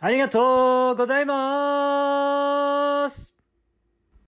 ありがとうございます。